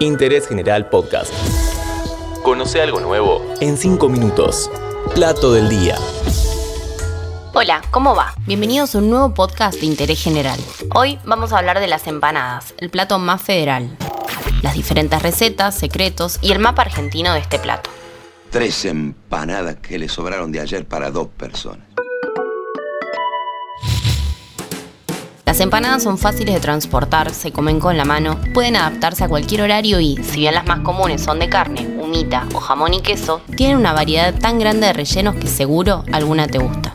Interés General Podcast. Conoce algo nuevo en 5 minutos. Plato del día. Hola, ¿cómo va? Bienvenidos a un nuevo podcast de Interés General. Hoy vamos a hablar de las empanadas, el plato más federal. Las diferentes recetas, secretos y el mapa argentino de este plato. Tres empanadas que le sobraron de ayer para dos personas. Las empanadas son fáciles de transportar, se comen con la mano, pueden adaptarse a cualquier horario y, si bien las más comunes son de carne, humita o jamón y queso, tienen una variedad tan grande de rellenos que seguro alguna te gusta.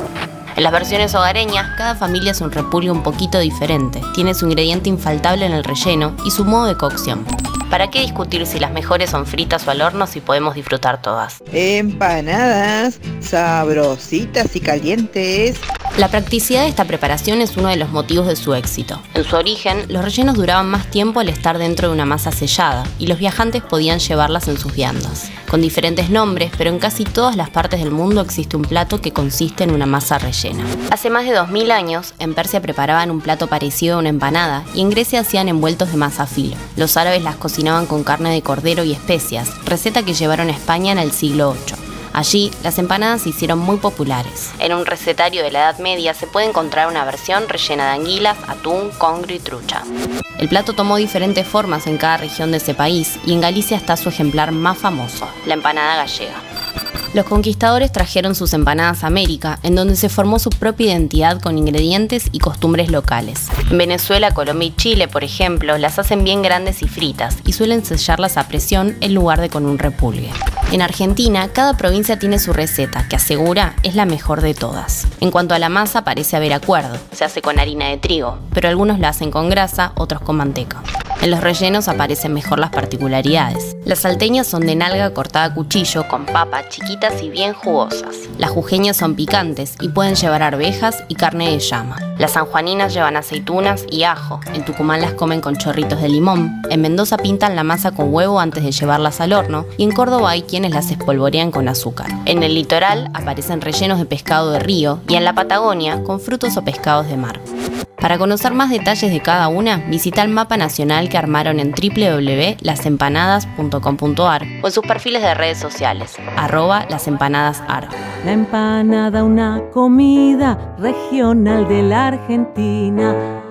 En las versiones hogareñas, cada familia es un repulgue un poquito diferente, tiene su ingrediente infaltable en el relleno y su modo de cocción. ¿Para qué discutir si las mejores son fritas o al horno si podemos disfrutar todas? Empanadas sabrositas y calientes. La practicidad de esta preparación es uno de los motivos de su éxito. En su origen, los rellenos duraban más tiempo al estar dentro de una masa sellada y los viajantes podían llevarlas en sus viandas. Con diferentes nombres, pero en casi todas las partes del mundo existe un plato que consiste en una masa rellena. Hace más de 2000 años, en Persia preparaban un plato parecido a una empanada y en Grecia hacían envueltos de masa filo. Los árabes las cocinaban con carne de cordero y especias, receta que llevaron a España en el siglo VIII. Allí, las empanadas se hicieron muy populares. En un recetario de la Edad Media se puede encontrar una versión rellena de anguilas, atún, congrio y trucha. El plato tomó diferentes formas en cada región de ese país y en Galicia está su ejemplar más famoso, la empanada gallega. Los conquistadores trajeron sus empanadas a América, en donde se formó su propia identidad con ingredientes y costumbres locales. En Venezuela, Colombia y Chile, por ejemplo, las hacen bien grandes y fritas y suelen sellarlas a presión en lugar de con un repulgue. En Argentina, cada provincia tiene su receta, que asegura es la mejor de todas. En cuanto a la masa, parece haber acuerdo. Se hace con harina de trigo, pero algunos la hacen con grasa, otros con manteca. En los rellenos aparecen mejor las particularidades. Las salteñas son de nalga cortada a cuchillo con papa chiquitas y bien jugosas. Las jujeñas son picantes y pueden llevar arvejas y carne de llama. Las sanjuaninas llevan aceitunas y ajo. En Tucumán las comen con chorritos de limón. En Mendoza pintan la masa con huevo antes de llevarlas al horno. Y en Córdoba hay quienes las espolvorean con azúcar. En el litoral aparecen rellenos de pescado de río y en la Patagonia con frutos o pescados de mar. Para conocer más detalles de cada una, visita el mapa nacional que armaron en www.lasempanadas.com.ar o en sus perfiles de redes sociales, arroba lasempanadasar. La empanada, una comida regional de la Argentina.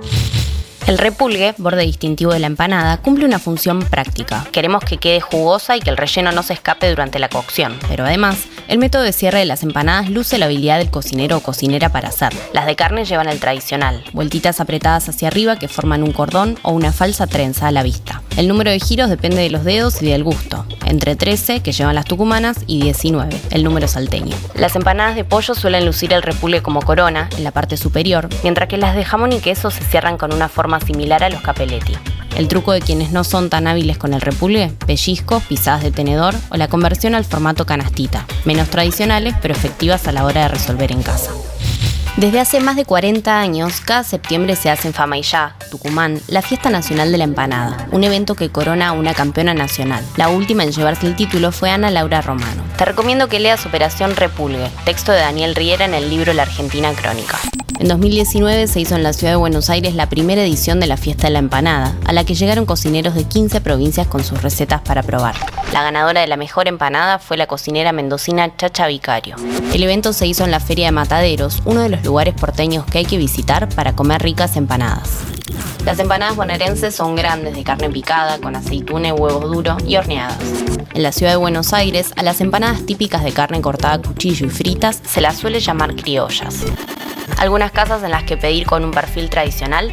El repulgue, borde distintivo de la empanada, cumple una función práctica. Queremos que quede jugosa y que el relleno no se escape durante la cocción, pero además el método de cierre de las empanadas luce la habilidad del cocinero o cocinera para hacer. Las de carne llevan el tradicional, vueltitas apretadas hacia arriba que forman un cordón o una falsa trenza a la vista. El número de giros depende de los dedos y del gusto, entre 13 que llevan las tucumanas y 19, el número salteño. Las empanadas de pollo suelen lucir el repulgue como corona en la parte superior, mientras que las de jamón y queso se cierran con una forma similar a los capelletti. El truco de quienes no son tan hábiles con el repulgue, pellizcos, pisadas de tenedor o la conversión al formato canastita, menos tradicionales pero efectivas a la hora de resolver en casa. Desde hace más de 40 años, cada septiembre se hace en Famaillá, Tucumán, la Fiesta Nacional de la Empanada, un evento que corona a una campeona nacional. La última en llevarse el título fue Ana Laura Romano. Te recomiendo que leas Operación Repulgue, texto de Daniel Riera en el libro La Argentina Crónica. En 2019 se hizo en la ciudad de Buenos Aires la primera edición de la Fiesta de la Empanada, a la que llegaron cocineros de 15 provincias con sus recetas para probar. La ganadora de la mejor empanada fue la cocinera mendocina Chacha Vicario. El evento se hizo en la Feria de Mataderos, uno de los lugares porteños que hay que visitar para comer ricas empanadas. Las empanadas bonaerenses son grandes de carne picada, con aceituna huevo duro y horneadas. En la ciudad de Buenos Aires, a las empanadas típicas de carne cortada a cuchillo y fritas se las suele llamar criollas algunas casas en las que pedir con un perfil tradicional,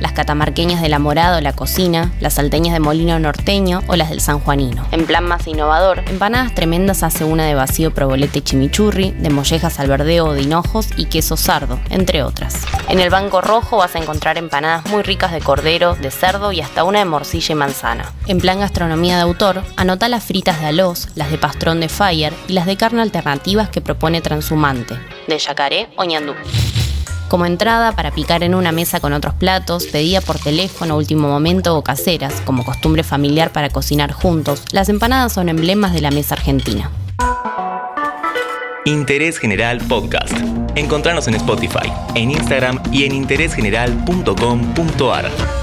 las catamarqueñas de la Morada o la Cocina, las salteñas de Molino Norteño o las del San Juanino. En plan más innovador, empanadas tremendas hace una de vacío probolete chimichurri, de mollejas al verdeo o de hinojos y queso sardo, entre otras. En el Banco Rojo vas a encontrar empanadas muy ricas de cordero, de cerdo y hasta una de morcilla y manzana. En plan gastronomía de autor, anota las fritas de aloz, las de pastrón de Fire y las de carne alternativas que propone Transhumante, de yacaré o ñandú. Como entrada para picar en una mesa con otros platos, pedía por teléfono, último momento o caseras, como costumbre familiar para cocinar juntos, las empanadas son emblemas de la mesa argentina. Interés General Podcast. Encontrarnos en Spotify, en Instagram y en interésgeneral.com.ar.